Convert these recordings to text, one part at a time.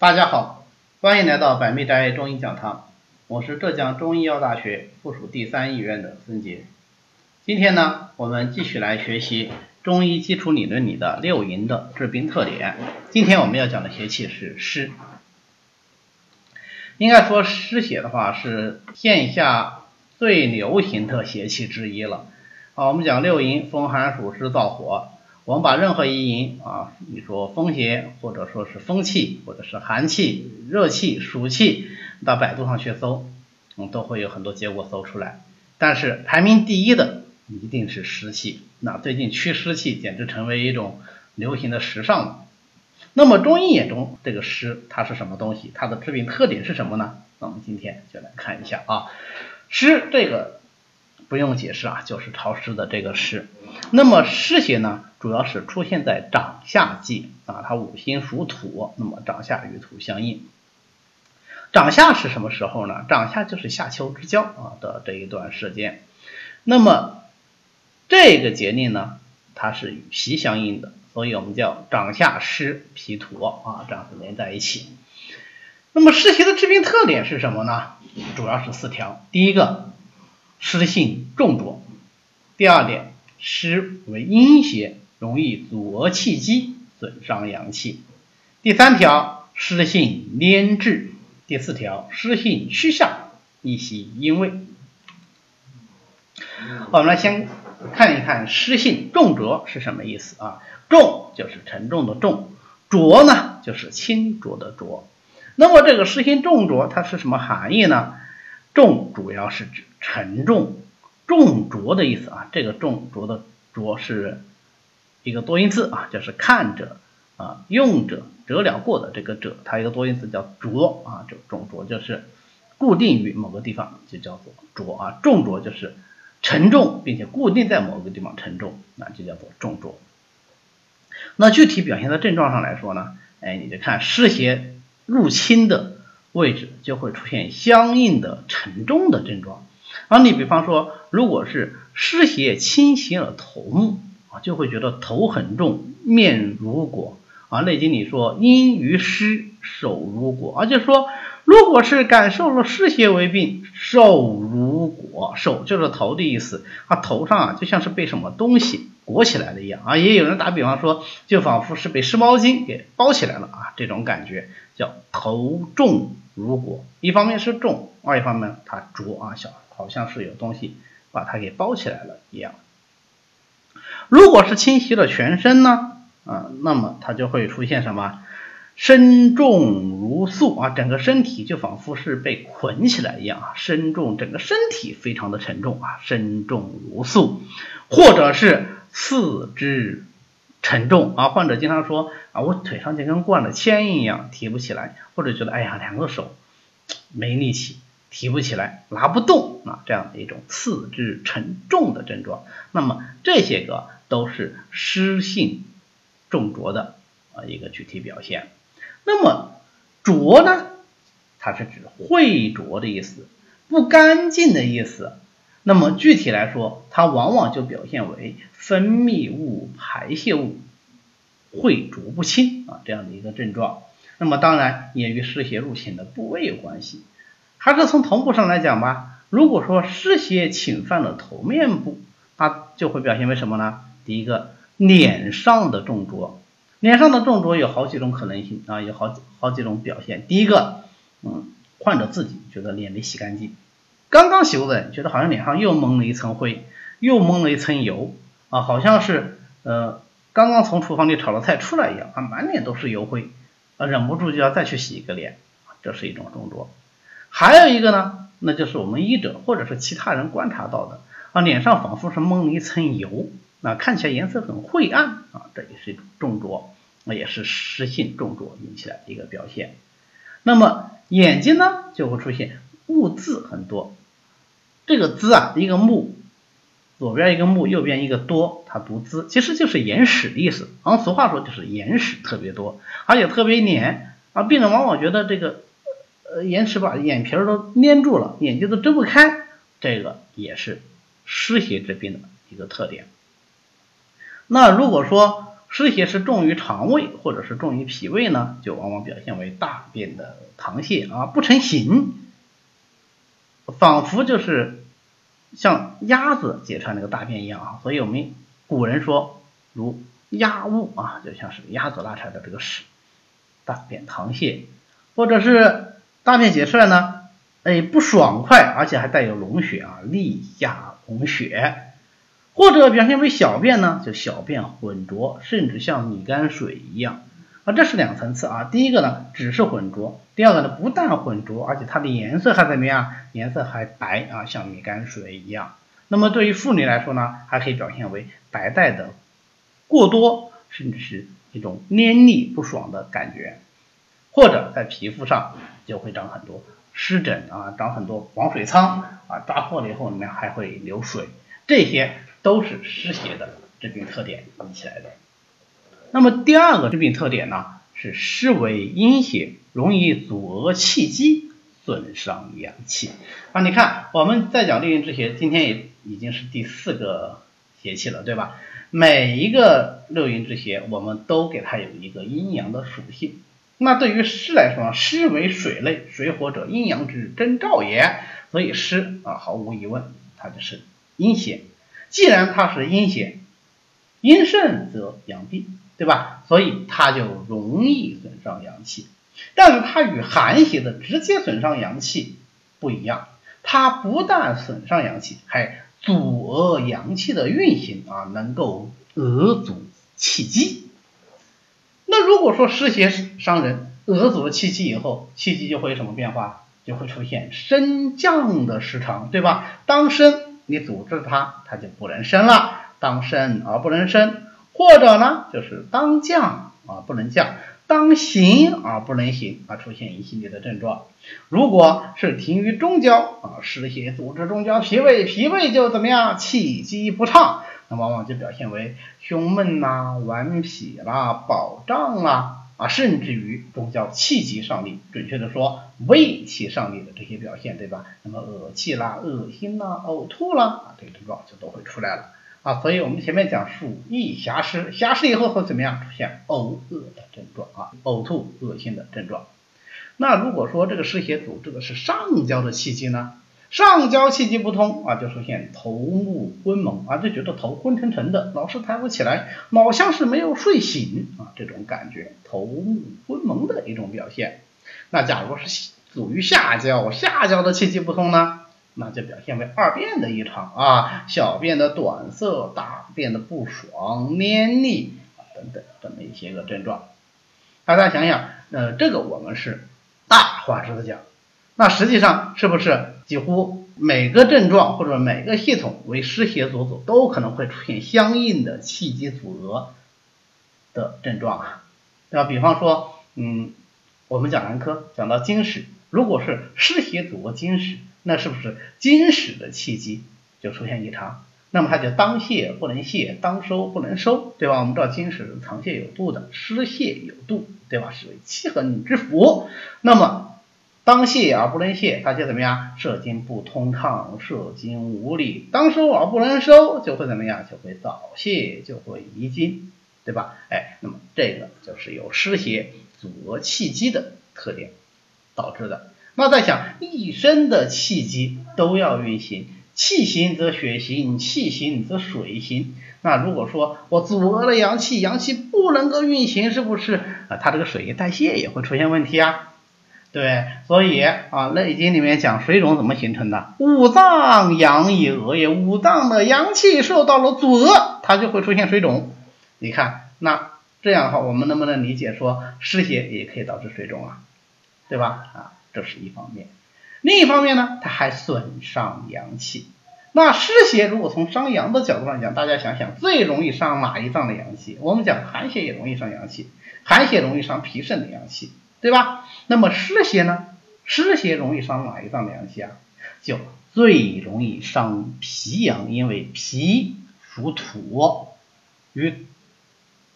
大家好，欢迎来到百媚斋中医讲堂，我是浙江中医药大学附属第三医院的孙杰。今天呢，我们继续来学习中医基础理论里的六淫的治病特点。今天我们要讲的邪气是湿。应该说湿邪的话是现下最流行的邪气之一了。好，我们讲六淫：风寒暑湿燥火。我们把任何一淫啊，你说风邪，或者说是风气，或者是寒气、热气、暑气，到百度上去搜，嗯，都会有很多结果搜出来。但是排名第一的一定是湿气。那最近祛湿气简直成为一种流行的时尚了。那么中医眼中这个湿它是什么东西？它的治病特点是什么呢？那我们今天就来看一下啊，湿这个。不用解释啊，就是潮湿的这个湿。那么湿邪呢，主要是出现在长夏季啊，它五行属土，那么长夏与土相应。长夏是什么时候呢？长夏就是夏秋之交啊的这一段时间。那么这个节令呢，它是与脾相应的，所以我们叫长夏湿脾土啊，这样子连在一起。那么湿邪的治病特点是什么呢？主要是四条，第一个。湿性重浊，第二点，湿为阴邪，容易阻遏气机，损伤阳气。第三条，湿性粘滞。第四条，湿性趋下，易袭阴位。我们来先看一看湿性重浊是什么意思啊？重就是沉重的重，浊呢就是清浊的浊。那么这个湿性重浊它是什么含义呢？重主要是指沉重、重浊的意思啊。这个重浊的浊是一个多音字啊，就是看着啊、用着、折了过的这个者，它一个多音字叫浊啊。这重浊就是固定于某个地方，就叫做浊啊。重浊就是沉重，并且固定在某个地方沉重，那就叫做重浊。那具体表现在症状上来说呢，哎，你就看湿邪入侵的。位置就会出现相应的沉重的症状，而你比方说，如果是湿邪侵袭了头目啊，就会觉得头很重，面如裹啊。《内经》里说阴于湿，手如裹，而且说，如果是感受了湿邪为病，手如裹，手就是头的意思，啊，头上啊就像是被什么东西裹起来了一样啊。也有人打比方说，就仿佛是被湿毛巾给包起来了啊，这种感觉叫头重。如果一方面是重，二一方面它浊啊，小好像是有东西把它给包起来了一样。如果是侵袭了全身呢，啊，那么它就会出现什么？身重如束啊，整个身体就仿佛是被捆起来一样。啊，身重，整个身体非常的沉重。啊，身重如束，或者是四肢。沉重。啊，患者经常说啊，我腿上就跟灌了铅一样，提不起来，或者觉得哎呀，两个手没力气，提不起来，拿不动啊，这样的一种四肢沉重的症状。那么这些个都是湿性重浊的啊一个具体表现。那么浊呢，它是指秽浊的意思，不干净的意思。那么具体来说，它往往就表现为分泌物、排泄物秽浊不清啊这样的一个症状。那么当然也与湿邪入侵的部位有关系。还是从头部上来讲吧，如果说湿邪侵犯了头面部，它就会表现为什么呢？第一个，脸上的重浊，脸上的重浊有好几种可能性啊，有好几好几种表现。第一个，嗯，患者自己觉得脸没洗干净。刚刚洗过的，觉得好像脸上又蒙了一层灰，又蒙了一层油啊，好像是呃刚刚从厨房里炒了菜出来一样啊，满脸都是油灰啊，忍不住就要再去洗一个脸，这是一种动作。还有一个呢，那就是我们医者或者是其他人观察到的啊，脸上仿佛是蒙了一层油，那看起来颜色很晦暗啊，这也是一种重浊，那也是湿性重浊引起来的一个表现。那么眼睛呢，就会出现雾字很多。这个字啊，一个目，左边一个目，右边一个多，它读滋，其实就是眼屎的意思。啊俗话说就是眼屎特别多，而且特别黏啊。病人往往觉得这个呃眼屎把眼皮儿都粘住了，眼睛都睁不开，这个也是湿邪之病的一个特点。那如果说湿邪是重于肠胃或者是重于脾胃呢，就往往表现为大便的溏泻啊，不成形，仿佛就是像鸭子解出来那个大便一样啊。所以我们古人说，如鸭物啊，就像是鸭子拉出来的这个屎，大便溏泻，或者是大便解出来呢，哎，不爽快，而且还带有脓血啊，痢下脓血。或者表现为小便呢，就小便浑浊，甚至像米泔水一样啊，这是两层次啊。第一个呢，只是浑浊；第二个呢，不但浑浊，而且它的颜色还怎么样？颜色还白啊，像米泔水一样。那么对于妇女来说呢，还可以表现为白带的过多，甚至是一种黏腻不爽的感觉，或者在皮肤上就会长很多湿疹啊，长很多黄水疮啊，抓破了以后里面还会流水，这些。都是湿邪的治病特点引起来的。那么第二个治病特点呢，是湿为阴邪，容易阻遏气机，损伤阳气。啊，你看我们在讲六淫之邪，今天也已经是第四个邪气了，对吧？每一个六淫之邪，我们都给它有一个阴阳的属性。那对于湿来说，湿为水类，水火者阴阳之征兆也，所以湿啊，毫无疑问，它就是阴邪。既然它是阴邪，阴盛则阳闭，对吧？所以它就容易损伤阳气。但是它与寒邪的直接损伤阳气不一样，它不但损伤阳气，还阻遏阳气的运行啊，能够遏阻气机。那如果说湿邪伤人，遏阻了气机以后，气机就会有什么变化？就会出现升降的失常，对吧？当升。你阻止它，它就不能升了。当升而不能升，或者呢，就是当降啊不能降，当行而不能行啊，出现一系列的症状。如果是停于中焦啊，湿邪阻滞中焦脾胃，脾胃就怎么样？气机不畅，那往往就表现为胸闷呐、顽痞啦、饱胀啦。啊，甚至于中焦气机上逆，准确的说，胃气上逆的这些表现，对吧？那么恶气啦、恶心啦、呕吐啦，啊，这个症状就都会出来了。啊，所以我们前面讲暑疫狭湿，狭湿以后会怎么样？出现呕恶的症状啊，呕吐、恶心的症状。那如果说这个湿邪阻滞的是上焦的气机呢？上焦气机不通啊，就出现头目昏蒙啊，就觉得头昏沉沉的，老是抬不起来，好像是没有睡醒啊，这种感觉，头目昏蒙的一种表现。那假如是阻于下焦，下焦的气机不通呢，那就表现为二便的异常啊，小便的短涩，大便的不爽、黏腻等等这么一些个症状。大家想想，呃，这个我们是大话式的讲。那实际上是不是几乎每个症状或者每个系统为湿邪所阻，都可能会出现相应的气机阻隔的症状啊？那？比方说，嗯，我们讲男科讲到经史，如果是湿邪阻隔经史，那是不是经史的气机就出现异常？那么它就当泻不能泻，当收不能收，对吧？我们知道经史藏泻有度的，湿泻有度，对吧？是为气横之福。那么当泻而不能泻，它就怎么样？射精不通畅，射精无力；当收而不能收，就会怎么样？就会早泄，就会遗精，对吧？哎，那么这个就是有湿邪阻遏气机的特点导致的。那在想，一身的气机都要运行，气行则血行，气行则水行。那如果说我阻遏了阳气，阳气不能够运行，是不是啊？它这个水液代谢也会出现问题啊？对，所以啊，《内经》里面讲水肿怎么形成的？五脏阳以遏也，五脏的阳气受到了阻遏，它就会出现水肿。你看，那这样的话，我们能不能理解说湿邪也可以导致水肿啊？对吧？啊，这是一方面。另一方面呢，它还损伤阳气。那湿邪如果从伤阳的角度上讲，大家想想，最容易伤哪一脏的阳气？我们讲寒邪也容易伤阳气，寒邪容易伤脾肾的阳气。对吧？那么湿邪呢？湿邪容易伤哪一脏的阳气啊？就最容易伤脾阳，因为脾属土，与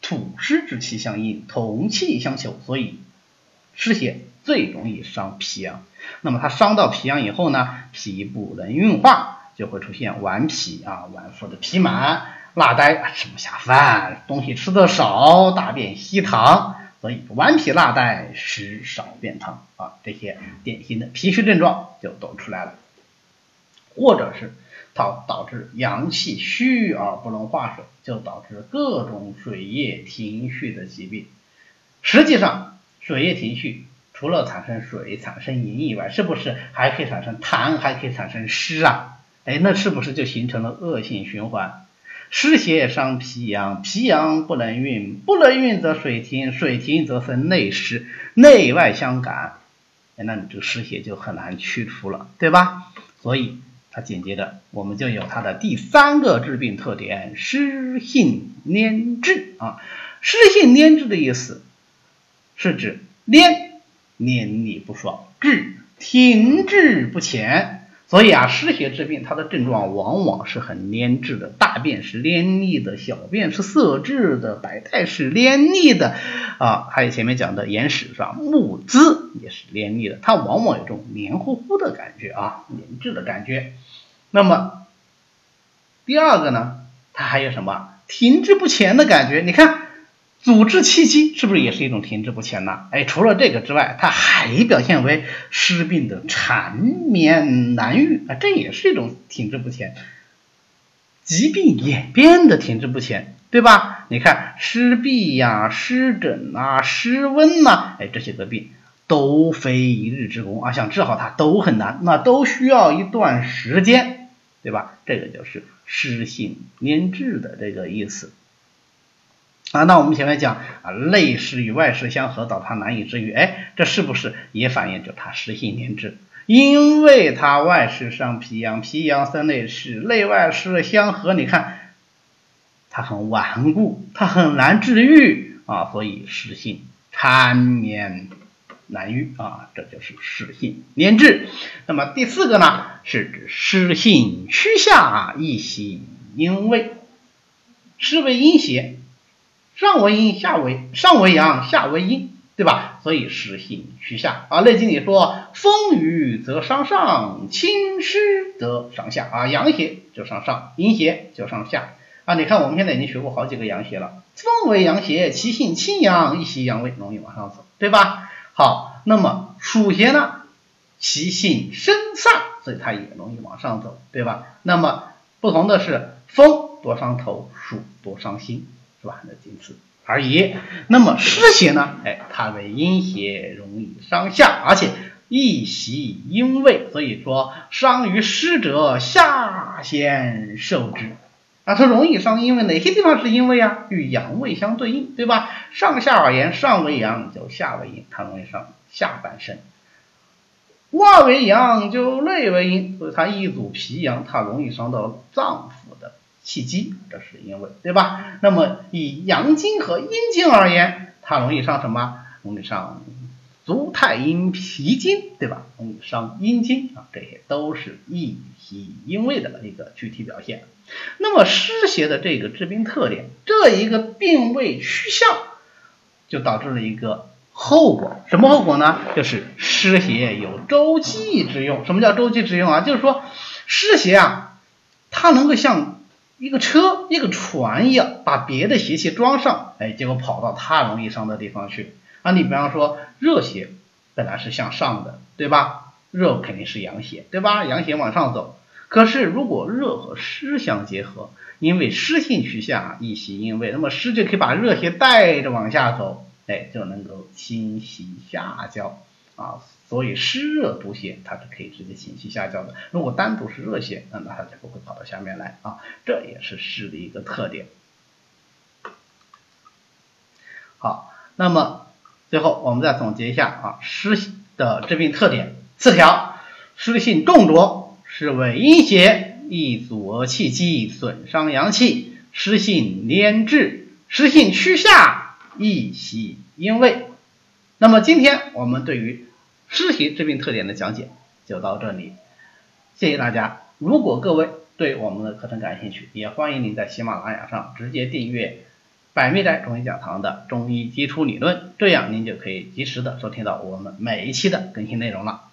土湿之气相应，同气相求，所以湿邪最容易伤脾阳。那么它伤到脾阳以后呢，脾不能运化，就会出现顽脾啊，脘腹的脾满辣呆，吃不下饭，东西吃的少，大便稀溏，所以顽皮辣呆，食少便溏啊，这些典型的脾虚症状就都出来了，或者是导导致阳气虚而不能化水，就导致各种水液停蓄的疾病。实际上，水液停蓄除了产生水、产生饮以外，是不是还可以产生痰，还可以产生湿啊？哎，那是不是就形成了恶性循环？湿邪伤脾阳，脾阳不能运，不能运则水停，水停则生内湿，内外相感，哎那你这个湿邪就很难去除了，对吧？所以它紧接着我们就有它的第三个治病特点：湿性粘滞啊。湿性粘滞的意思是指黏黏腻不爽，滞停滞不前。所以啊，湿邪治病，它的症状往往是很粘滞的，大便是黏腻的，小便是涩滞的，白带是黏腻的，啊，还有前面讲的眼屎是吧？目眦也是黏腻的，它往往有种黏糊糊的感觉啊，黏滞的感觉。那么第二个呢，它还有什么？停滞不前的感觉，你看。组织气机是不是也是一种停滞不前呢？哎，除了这个之外，它还表现为湿病的缠绵难愈啊，这也是一种停滞不前。疾病演变的停滞不前，对吧？你看湿痹呀、湿疹啊、湿温呐，哎，这些个病都非一日之功啊，想治好它都很难，那都需要一段时间，对吧？这个就是湿性粘滞的这个意思。啊，那我们前面讲啊，内湿与外湿相合，导它难以治愈。哎，这是不是也反映着它湿性粘滞？因为它外湿伤脾阳，脾阳生内湿，内外湿相合，你看它很顽固，它很难治愈啊，所以湿性缠绵难愈啊，这就是湿性粘滞。那么第四个呢，是指湿性趋下，易喜阴位，湿为阴邪。上为阴，下为上为阳，下为阴，对吧？所以湿性趋下啊。《内经》里说：“风雨则伤上，清湿则伤下啊。阳邪就上上，阴邪就上下啊。你看我们现在已经学过好几个阳邪了。风为阳邪，其性清阳，一袭阳位，容易往上走，对吧？好，那么暑邪呢？其性生散，所以它也容易往上走，对吧？那么不同的是，风多伤头，暑多伤心。是吧？那仅此而已。那么湿邪呢？哎，它为阴邪，容易伤下，而且易袭阴位。所以说，伤于湿者，下先受之。啊，它容易伤阴位，哪些地方是阴位啊？与阳位相对应，对吧？上下而言，上为阳就下为阴，它容易伤下半身；外为阳就内为阴，所以它一阻脾阳，它容易伤到脏腑的。气机，这是因为，对吧？那么以阳经和阴经而言，它容易伤什么？容易伤足太阴脾经，对吧？容易伤阴经啊，这些都是易脾阴位的一个具体表现。那么湿邪的这个治病特点，这一个病位趋向，就导致了一个后果，什么后果呢？就是湿邪有周济之用。什么叫周济之用啊？就是说湿邪啊，它能够像一个车，一个船一样，把别的邪气装上，哎，结果跑到它容易伤的地方去。啊，你比方说热邪，本来是向上的，对吧？热肯定是阳邪，对吧？阳邪往上走。可是如果热和湿相结合，因为湿性趋下，易袭阴位，那么湿就可以把热邪带着往下走，哎，就能够清洗下焦啊。所以湿热毒邪它是可以直接清洗下焦的。如果单独是热邪，那它就不会跑到下面来啊。这也是湿的一个特点。好，那么最后我们再总结一下啊，湿的治病特点四条：湿性重浊，是为阴邪，易阻遏气机，损伤阳气；湿性粘滞，湿性趋下，易袭阴位。那么今天我们对于湿邪治病特点的讲解就到这里，谢谢大家。如果各位对我们的课程感兴趣，也欢迎您在喜马拉雅上直接订阅百密斋中医讲堂的中医基础理论，这样您就可以及时的收听到我们每一期的更新内容了。